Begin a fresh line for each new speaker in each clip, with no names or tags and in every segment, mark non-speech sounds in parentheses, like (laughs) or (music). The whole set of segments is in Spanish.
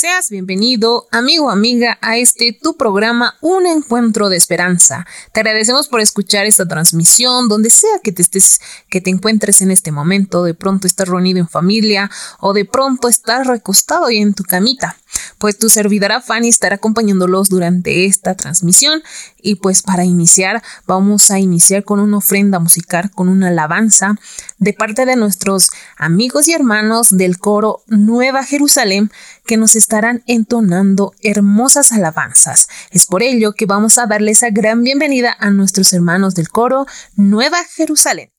Seas bienvenido, amigo o amiga, a este tu programa Un Encuentro de Esperanza. Te agradecemos por escuchar esta transmisión, donde sea que te estés, que te encuentres en este momento. De pronto estás reunido en familia o de pronto estás recostado y en tu camita. Pues tu servidora Fanny estará acompañándolos durante esta transmisión y pues para iniciar vamos a iniciar con una ofrenda musical, con una alabanza de parte de nuestros amigos y hermanos del coro Nueva Jerusalén que nos estarán entonando hermosas alabanzas. Es por ello que vamos a darle esa gran bienvenida a nuestros hermanos del coro Nueva Jerusalén.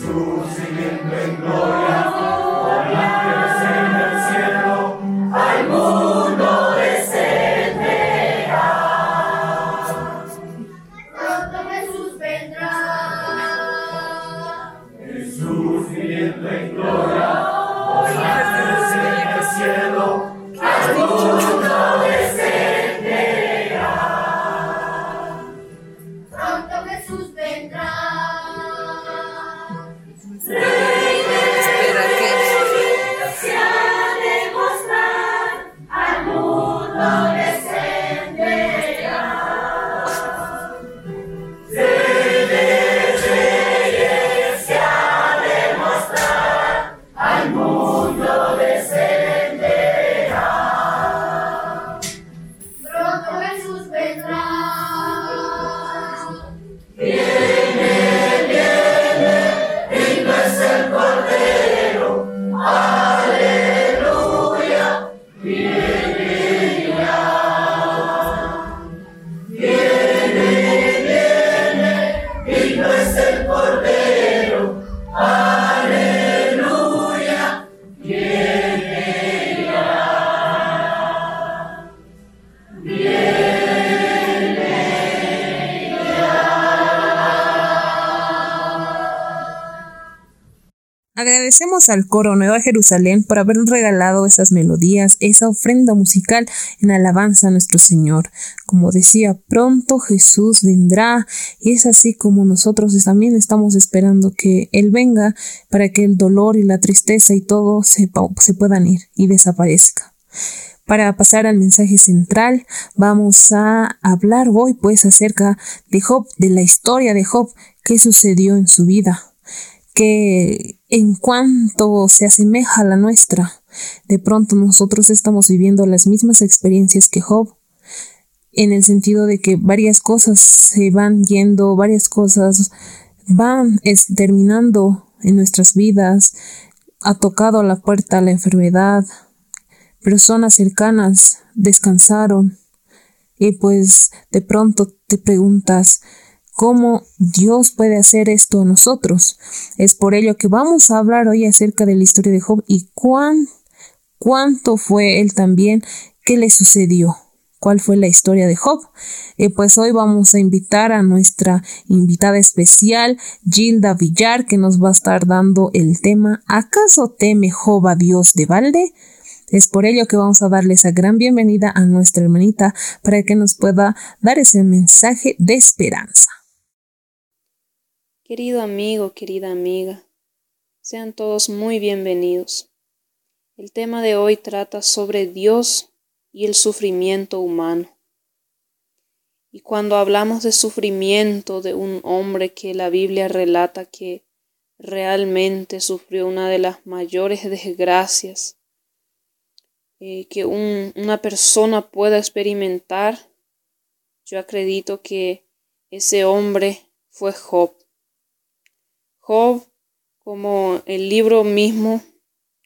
Agradecemos al coro Nueva Jerusalén por haber regalado esas melodías, esa ofrenda musical en alabanza a nuestro Señor. Como decía, pronto Jesús vendrá y es así como nosotros también estamos esperando que Él venga para que el dolor y la tristeza y todo se, se puedan ir y desaparezca. Para pasar al mensaje central, vamos a hablar hoy pues acerca de Job, de la historia de Job, qué sucedió en su vida que en cuanto se asemeja a la nuestra, de pronto nosotros estamos viviendo las mismas experiencias que Job, en el sentido de que varias cosas se van yendo, varias cosas van terminando en nuestras vidas, ha tocado la puerta la enfermedad, personas cercanas descansaron y pues de pronto te preguntas, cómo Dios puede hacer esto a nosotros. Es por ello que vamos a hablar hoy acerca de la historia de Job y cuán, cuánto fue él también, qué le sucedió cuál fue la historia de Job. Eh, pues hoy vamos a invitar a nuestra invitada especial, Gilda Villar, que nos va a estar dando el tema ¿Acaso teme Job a Dios de balde? Es por ello que vamos a darle esa gran bienvenida a nuestra hermanita para que nos pueda dar ese mensaje de esperanza.
Querido amigo, querida amiga, sean todos muy bienvenidos. El tema de hoy trata sobre Dios y el sufrimiento humano. Y cuando hablamos de sufrimiento de un hombre que la Biblia relata que realmente sufrió una de las mayores desgracias eh, que una persona pueda experimentar, yo acredito que ese hombre fue Job. Job, como el libro mismo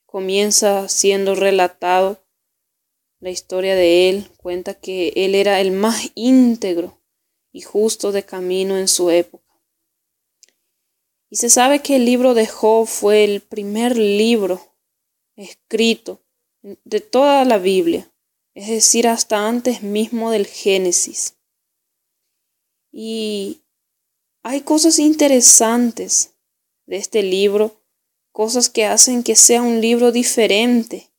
comienza siendo relatado, la historia de él cuenta que él era el más íntegro y justo de camino en su época. Y se sabe que el libro de Job fue el primer libro escrito de toda la Biblia, es decir, hasta antes mismo del Génesis. Y hay cosas interesantes de este libro, cosas que hacen que sea un libro diferente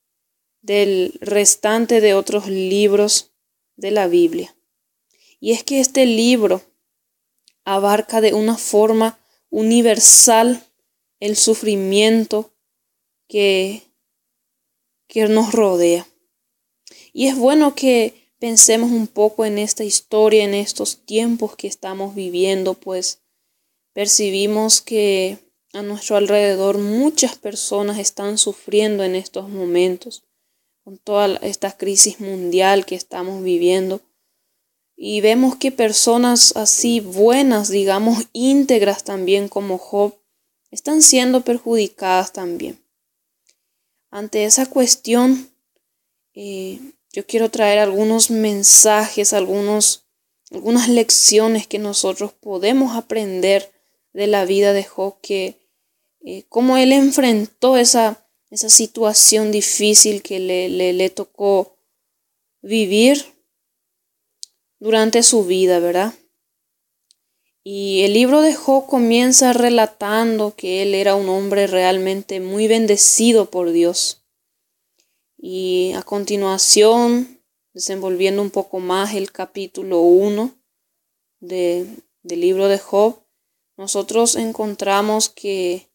del restante de otros libros de la Biblia. Y es que este libro abarca de una forma universal el sufrimiento que que nos rodea. Y es bueno que pensemos un poco en esta historia, en estos tiempos que estamos viviendo, pues percibimos que a nuestro alrededor muchas personas están sufriendo en estos momentos, con toda esta crisis mundial que estamos viviendo. Y vemos que personas así buenas, digamos íntegras también como Job, están siendo perjudicadas también. Ante esa cuestión, eh, yo quiero traer algunos mensajes, algunos, algunas lecciones que nosotros podemos aprender de la vida de Job, que eh, cómo él enfrentó esa, esa situación difícil que le, le, le tocó vivir durante su vida, ¿verdad? Y el libro de Job comienza relatando que él era un hombre realmente muy bendecido por Dios. Y a continuación, desenvolviendo un poco más el capítulo 1 del libro de Job, nosotros encontramos que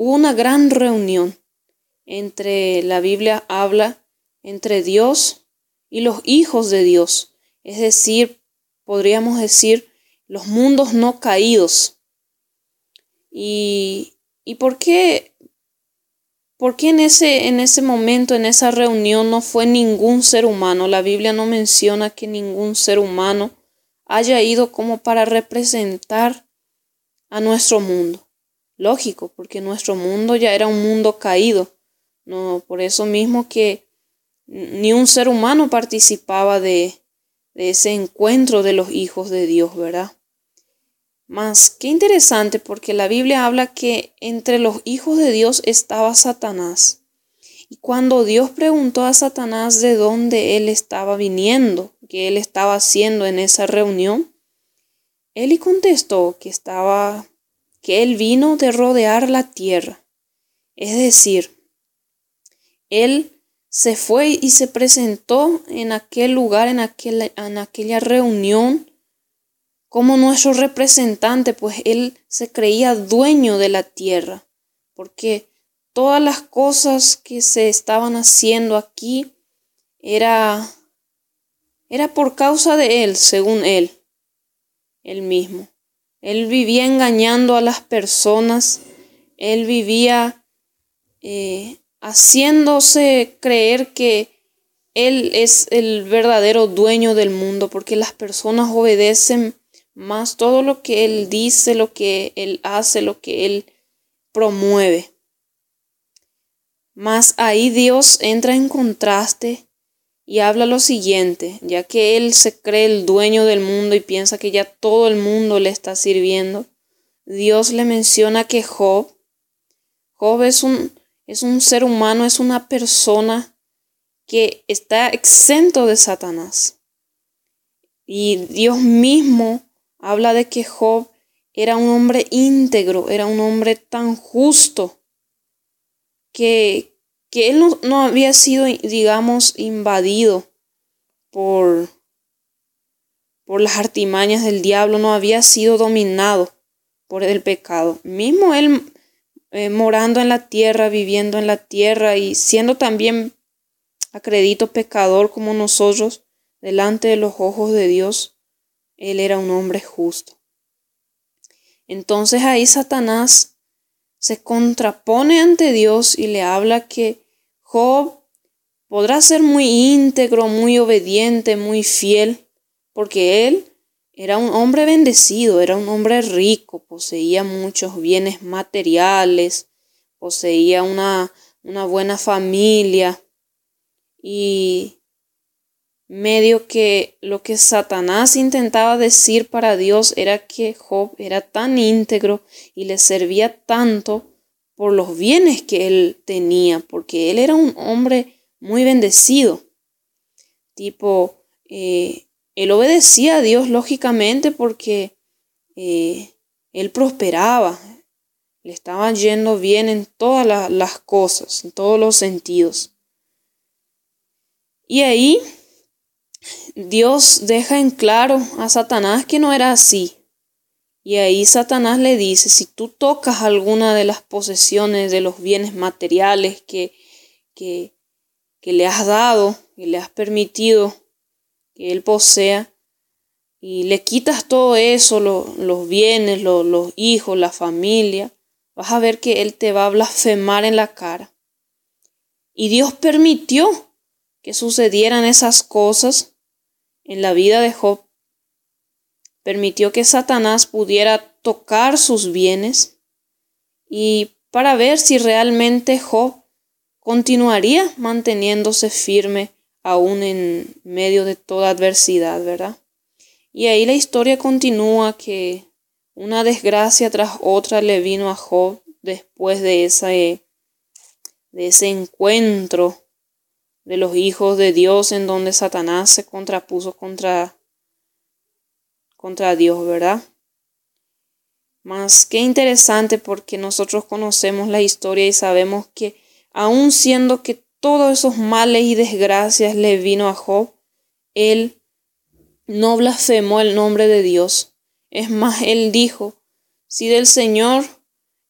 hubo una gran reunión entre, la Biblia habla, entre Dios y los hijos de Dios. Es decir, podríamos decir, los mundos no caídos. ¿Y, y por qué? ¿Por qué en ese, en ese momento, en esa reunión, no fue ningún ser humano? La Biblia no menciona que ningún ser humano haya ido como para representar a nuestro mundo. Lógico, porque nuestro mundo ya era un mundo caído. No, por eso mismo que ni un ser humano participaba de, de ese encuentro de los hijos de Dios, ¿verdad? Mas qué interesante porque la Biblia habla que entre los hijos de Dios estaba Satanás. Y cuando Dios preguntó a Satanás de dónde él estaba viniendo, qué él estaba haciendo en esa reunión, él contestó que estaba que él vino de rodear la tierra. Es decir, él se fue y se presentó en aquel lugar, en aquella, en aquella reunión como nuestro representante, pues él se creía dueño de la tierra, porque todas las cosas que se estaban haciendo aquí era era por causa de él, según él, él mismo. Él vivía engañando a las personas, él vivía eh, haciéndose creer que él es el verdadero dueño del mundo, porque las personas obedecen más todo lo que Él dice, lo que Él hace, lo que Él promueve. Más ahí Dios entra en contraste y habla lo siguiente, ya que él se cree el dueño del mundo y piensa que ya todo el mundo le está sirviendo, Dios le menciona que Job, Job es un, es un ser humano, es una persona que está exento de Satanás. Y Dios mismo habla de que Job era un hombre íntegro, era un hombre tan justo, que, que él no, había sido, digamos, invadido por, por las artimañas del diablo, no había sido dominado por el pecado. Mismo él eh, morando en la tierra, viviendo en la tierra y siendo también acredito pecador como nosotros delante de los ojos de Dios, él era un hombre justo. Entonces ahí Satanás se contrapone ante Dios y le habla que Job podrá ser muy íntegro, muy obediente, muy fiel, porque él era un hombre bendecido, era un hombre rico, poseía muchos bienes materiales, poseía una, una buena familia y medio que lo que Satanás intentaba decir para Dios era que Job era tan íntegro y le servía tanto por los bienes que él tenía, porque él era un hombre muy bendecido. Tipo, eh, él obedecía a Dios lógicamente porque eh, él prosperaba, le estaba yendo bien en todas las cosas, en todos los sentidos. Y ahí Dios deja en claro a Satanás que no era así. Y ahí Satanás le dice, si tú tocas alguna de las posesiones de los bienes materiales que, que, que le has dado, que le has permitido que él posea, y le quitas todo eso, los bienes, los hijos, la familia, vas a ver que él te va a blasfemar en la cara. Y Dios permitió que sucedieran esas cosas en la vida de Job, permitió que Satanás pudiera tocar sus bienes y para ver si realmente Job continuaría manteniéndose firme aún en medio de toda adversidad, ¿verdad? Y ahí la historia continúa que una desgracia tras otra le vino a Job después de ese, de ese encuentro de los hijos de Dios en donde Satanás se contrapuso contra, contra Dios, ¿verdad? Más que interesante porque nosotros conocemos la historia y sabemos que aun siendo que todos esos males y desgracias le vino a Job, él no blasfemó el nombre de Dios. Es más, él dijo, si del Señor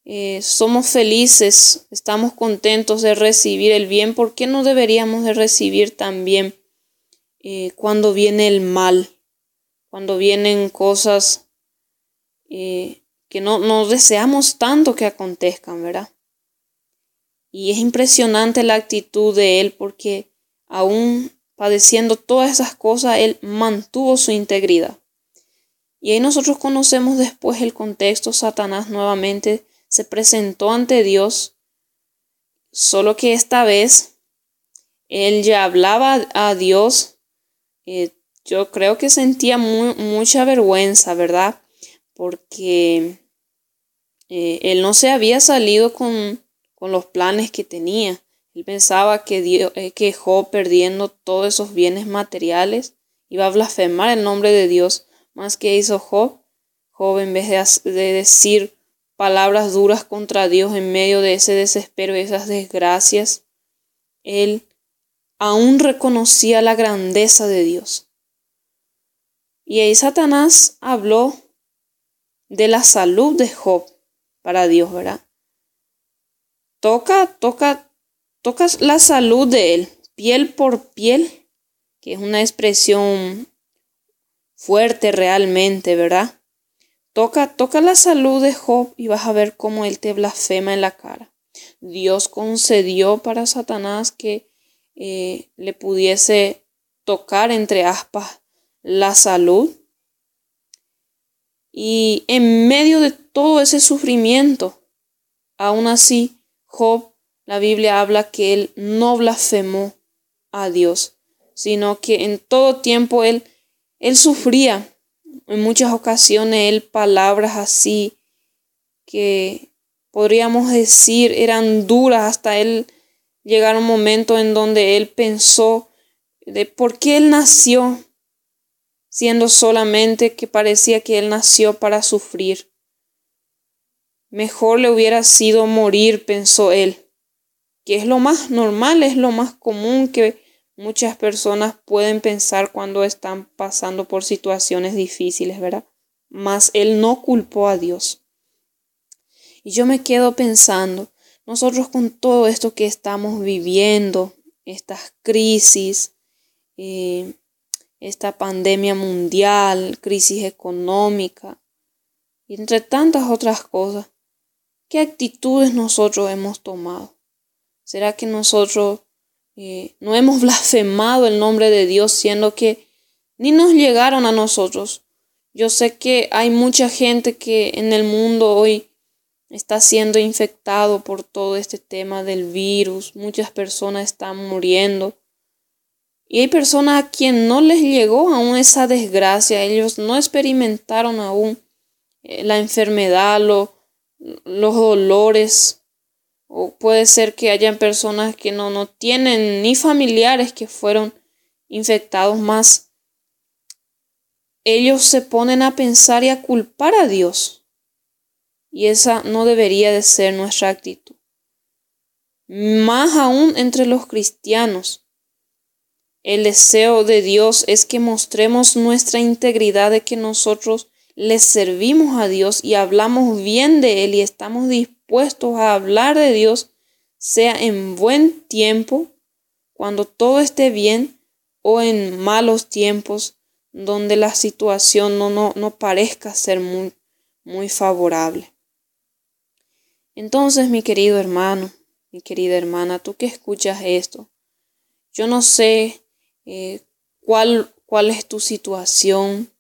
eh, somos felices, estamos contentos de recibir el bien, ¿por qué no deberíamos de recibir también eh, cuando viene el mal, cuando vienen cosas eh, que no, no deseamos tanto que acontezcan, ¿verdad? Y es impresionante la actitud de él porque aún padeciendo todas esas cosas, él mantuvo su integridad. Y ahí nosotros conocemos después el contexto, Satanás nuevamente se presentó ante Dios, solo que esta vez él ya hablaba a Dios. Eh, yo creo que sentía mucha vergüenza, ¿verdad? Porque eh, él no se había salido con, con, los planes que tenía. Él pensaba que, Dios, eh, Job, perdiendo todos esos bienes materiales, iba a blasfemar el nombre de Dios. Más que hizo Job, Job en vez de, de decir palabras duras contra Dios en medio de ese desespero y esas desgracias, él aún reconocía la grandeza de Dios. Y ahí Satanás habló de la salud de Job para Dios, ¿verdad? Toca, toca, toca la salud de él, piel por piel, que es una expresión fuerte realmente, ¿verdad? Toca, toca la salud de Job y vas a ver cómo él te blasfema en la cara. Dios concedió para Satanás que eh, le pudiese tocar entre aspas la salud. Y en medio de todo ese sufrimiento, aún así, Job, la Biblia habla que él no blasfemó a Dios, sino que en todo tiempo él, él sufría. En muchas ocasiones él palabras así que podríamos decir eran duras hasta él llegar a un momento en donde él pensó de por qué él nació, siendo solamente que parecía que él nació para sufrir. Mejor le hubiera sido morir, pensó él, que es lo más normal, es lo más común que muchas personas pueden pensar cuando están pasando por situaciones difíciles, ¿verdad? Mas él no culpó a Dios. Y yo me quedo pensando, nosotros con todo esto que estamos viviendo, estas crisis, eh, esta pandemia mundial, crisis económica, y entre tantas otras cosas, ¿qué actitudes nosotros hemos tomado? ¿Será que nosotros eh, no hemos (laughs) blasfemado el nombre de Dios siendo que ni nos llegaron a nosotros? Yo sé que hay mucha gente que en el mundo hoy está siendo infectado por todo este tema del virus, muchas personas están muriendo. Y hay personas a quien no les llegó aún esa desgracia, ellos no experimentaron aún eh, la enfermedad, los dolores. O puede ser que hayan personas que no, no tienen ni familiares que fueron infectados más. Ellos se ponen a pensar y a culpar a Dios. Y esa no debería de ser nuestra actitud. Más aún entre los cristianos el deseo de Dios es que mostremos nuestra integridad de que nosotros le servimos a Dios y hablamos bien de Él y estamos dispuestos a hablar de Dios, sea en buen tiempo, cuando todo esté bien, o en malos tiempos, donde la situación no, no, no parezca ser muy, muy favorable. Entonces, mi querido hermano, mi querida hermana, tú que escuchas esto, yo no sé eh, cuál, cuál es tu situación.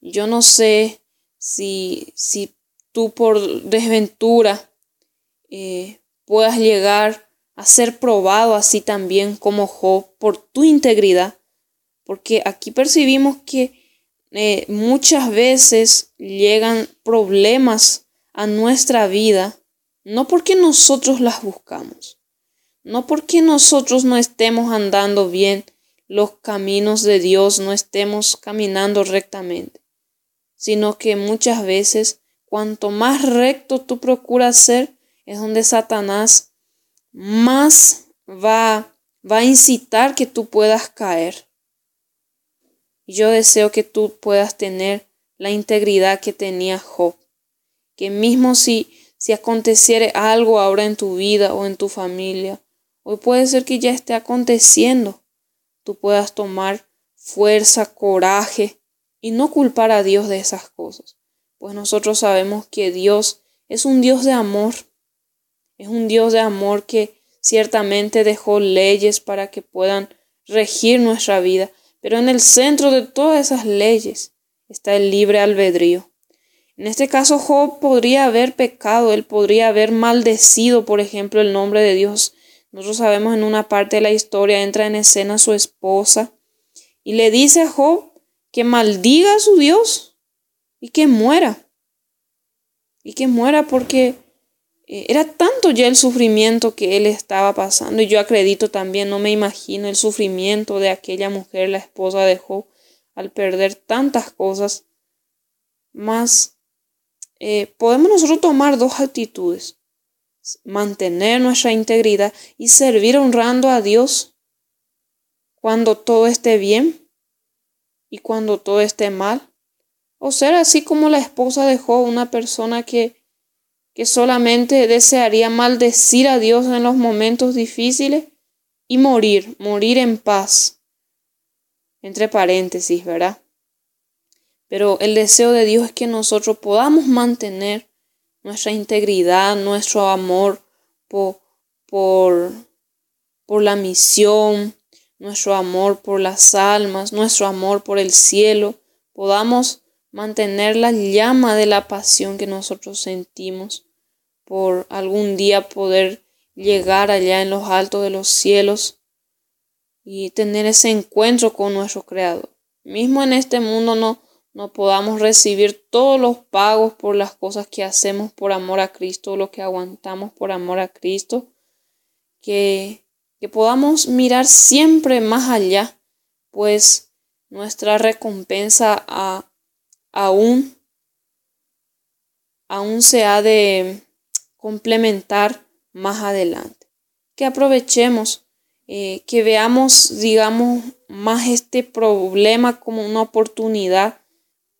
Yo no sé si, si tú por desventura eh, puedas llegar a ser probado así también como Job por tu integridad. Porque aquí percibimos que eh, muchas veces llegan problemas a nuestra vida, no porque nosotros las buscamos, no porque nosotros no estemos andando bien, los caminos de Dios no estemos caminando rectamente, sino que muchas veces cuanto más recto tú procuras ser, es donde Satanás más va, va a incitar que tú puedas caer. Yo deseo que tú puedas tener la integridad que tenía Job, que mismo si, si aconteciere algo ahora en tu vida o en tu familia, hoy puede ser que ya esté aconteciendo, tú puedas tomar fuerza, coraje y no culpar a Dios de esas cosas. Pues nosotros sabemos que Dios es un Dios de amor. Es un Dios de amor que ciertamente dejó leyes para que puedan regir nuestra vida. Pero en el centro de todas esas leyes está el libre albedrío. En este caso Job podría haber pecado, él podría haber maldecido, por ejemplo, el nombre de Dios nosotros sabemos en una parte de la historia entra en escena su esposa y le dice a Job que maldiga a su Dios y que muera. Y que muera porque eh, era tanto ya el sufrimiento que él estaba pasando. Y yo acredito también, no me imagino el sufrimiento de aquella mujer, la esposa de Job, al perder tantas cosas. Más eh, podemos nosotros tomar dos actitudes mantener nuestra integridad y servir honrando a Dios cuando todo esté bien y cuando todo esté mal. O ser así como la esposa dejó una persona que, que solamente desearía maldecir a Dios en los momentos difíciles y morir, morir en paz. Entre paréntesis, ¿verdad? Pero el deseo de Dios es que nosotros podamos mantener nuestra integridad, nuestro amor por, por, por la misión, nuestro amor por las almas, nuestro amor por el cielo, podamos mantener la llama de la pasión que nosotros sentimos por algún día poder llegar allá en los altos de los cielos y tener ese encuentro con nuestro Creador. Mismo en este mundo no, no podamos recibir todos los pagos por las cosas que hacemos por amor a Cristo, lo que aguantamos por amor a Cristo, que, que podamos mirar siempre más allá, pues nuestra recompensa aún, aún se ha de complementar más adelante. Que aprovechemos, eh, que veamos, digamos, más este problema como una oportunidad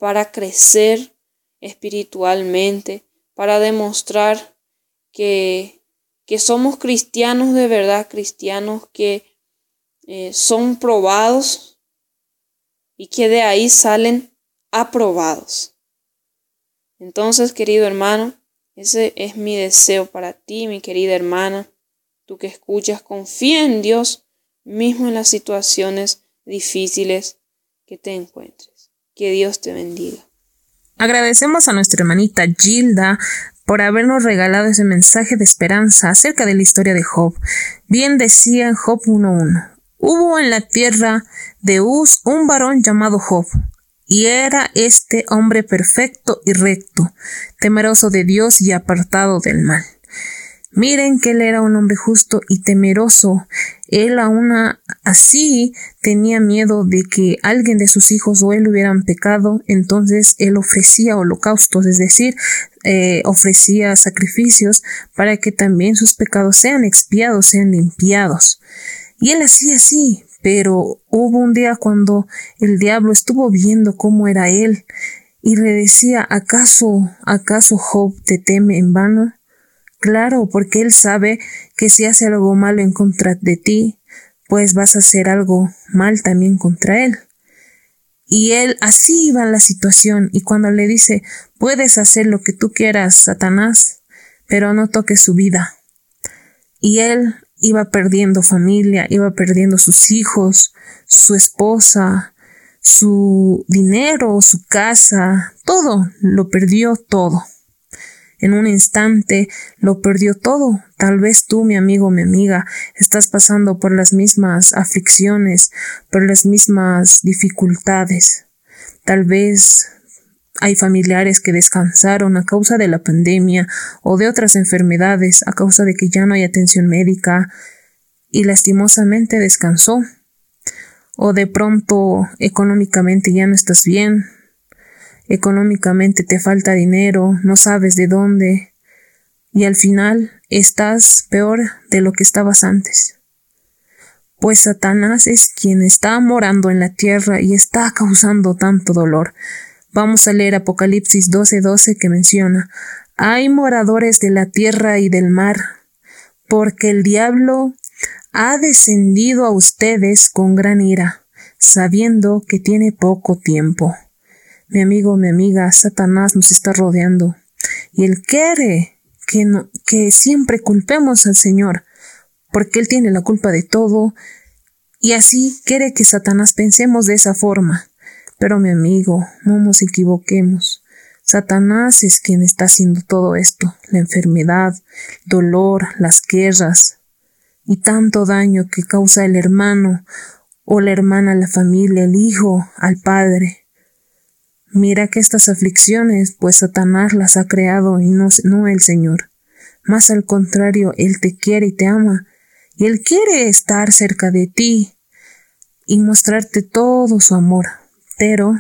para crecer espiritualmente, para demostrar que, que somos cristianos de verdad, cristianos que eh, son probados y que de ahí salen aprobados. Entonces, querido hermano, ese es mi deseo para ti, mi querida hermana. Tú que escuchas, confía en Dios mismo en las situaciones difíciles que te encuentres. Que Dios te bendiga.
Agradecemos a nuestra hermanita Gilda por habernos regalado ese mensaje de esperanza acerca de la historia de Job. Bien decía en Job 1.1. Hubo en la tierra de Uz un varón llamado Job, y era este hombre perfecto y recto, temeroso de Dios y apartado del mal. Miren que él era un hombre justo y temeroso. Él aún así tenía miedo de que alguien de sus hijos o él hubieran pecado, entonces él ofrecía holocaustos, es decir, eh, ofrecía sacrificios para que también sus pecados sean expiados, sean limpiados. Y él hacía así, pero hubo un día cuando el diablo estuvo viendo cómo era él y le decía, ¿acaso, acaso Job te teme en vano? Claro, porque él sabe que si hace algo malo en contra de ti, pues vas a hacer algo mal también contra él. Y él así iba la situación, y cuando le dice, puedes hacer lo que tú quieras, Satanás, pero no toques su vida. Y él iba perdiendo familia, iba perdiendo sus hijos, su esposa, su dinero, su casa, todo, lo perdió todo en un instante lo perdió todo. Tal vez tú, mi amigo, mi amiga, estás pasando por las mismas aflicciones, por las mismas dificultades. Tal vez hay familiares que descansaron a causa de la pandemia o de otras enfermedades, a causa de que ya no hay atención médica y lastimosamente descansó. O de pronto económicamente ya no estás bien, económicamente te falta dinero, no sabes de dónde, y al final estás peor de lo que estabas antes. Pues Satanás es quien está morando en la tierra y está causando tanto dolor. Vamos a leer Apocalipsis 12:12 que menciona, hay moradores de la tierra y del mar, porque el diablo ha descendido a ustedes con gran ira, sabiendo que tiene poco tiempo. Mi amigo, mi amiga, Satanás nos está rodeando y él quiere que, que siempre culpemos al Señor, porque Él tiene la culpa de todo y así quiere que Satanás pensemos de esa forma. Pero mi amigo, no nos equivoquemos. Satanás es quien está haciendo todo esto, la enfermedad, dolor, las guerras y tanto daño que causa el hermano o la hermana la familia, el hijo al padre. Mira que estas aflicciones, pues Satanás las ha creado y no, no el Señor. Más al contrario, Él te quiere y te ama, y Él quiere estar cerca de ti y mostrarte todo su amor. Pero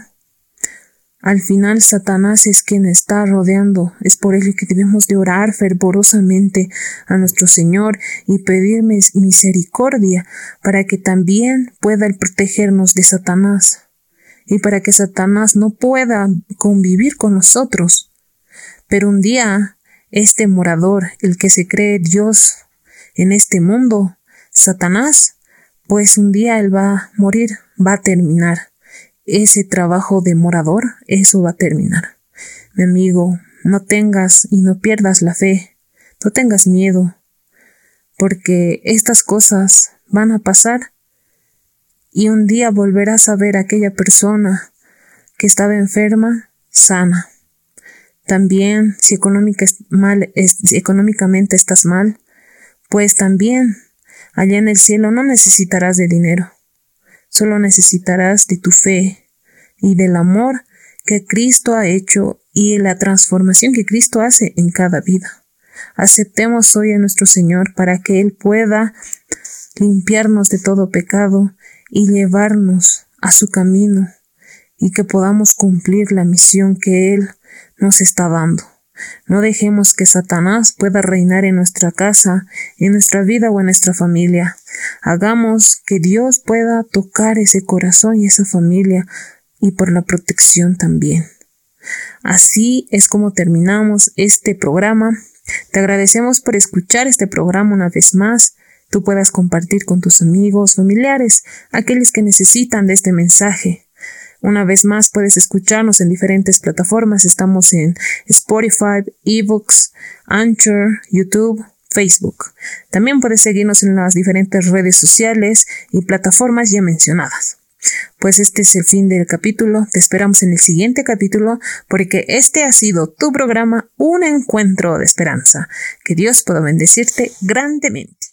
al final Satanás es quien está rodeando. Es por ello que debemos de orar fervorosamente a nuestro Señor y pedir misericordia para que también pueda protegernos de Satanás y para que Satanás no pueda convivir con nosotros. Pero un día, este morador, el que se cree Dios en este mundo, Satanás, pues un día él va a morir, va a terminar. Ese trabajo de morador, eso va a terminar. Mi amigo, no tengas y no pierdas la fe, no tengas miedo, porque estas cosas van a pasar y un día volverás a ver a aquella persona que estaba enferma sana. También si, si económicamente estás mal, pues también Allá en el cielo no necesitarás de dinero, solo necesitarás de tu fe y del amor que Cristo ha hecho y la transformación que Cristo hace en cada vida. Aceptemos hoy a nuestro Señor para que Él pueda limpiarnos de todo pecado y llevarnos a su camino y que podamos cumplir la misión que Él nos está dando. No dejemos que Satanás pueda reinar en nuestra casa, en nuestra vida o en nuestra familia. Hagamos que Dios pueda tocar ese corazón y esa familia y por la protección también. Así es como terminamos este programa. Te agradecemos por escuchar este programa una vez más. Tú puedas compartir con tus amigos, familiares, aquellos que necesitan de este mensaje. Una vez más puedes escucharnos en diferentes plataformas. Estamos en Spotify, eBooks, Anchor, YouTube, Facebook. También puedes seguirnos en las diferentes redes sociales y plataformas ya mencionadas. Pues este es el fin del capítulo. Te esperamos en el siguiente capítulo porque este ha sido tu programa Un Encuentro de Esperanza. Que Dios pueda bendecirte grandemente.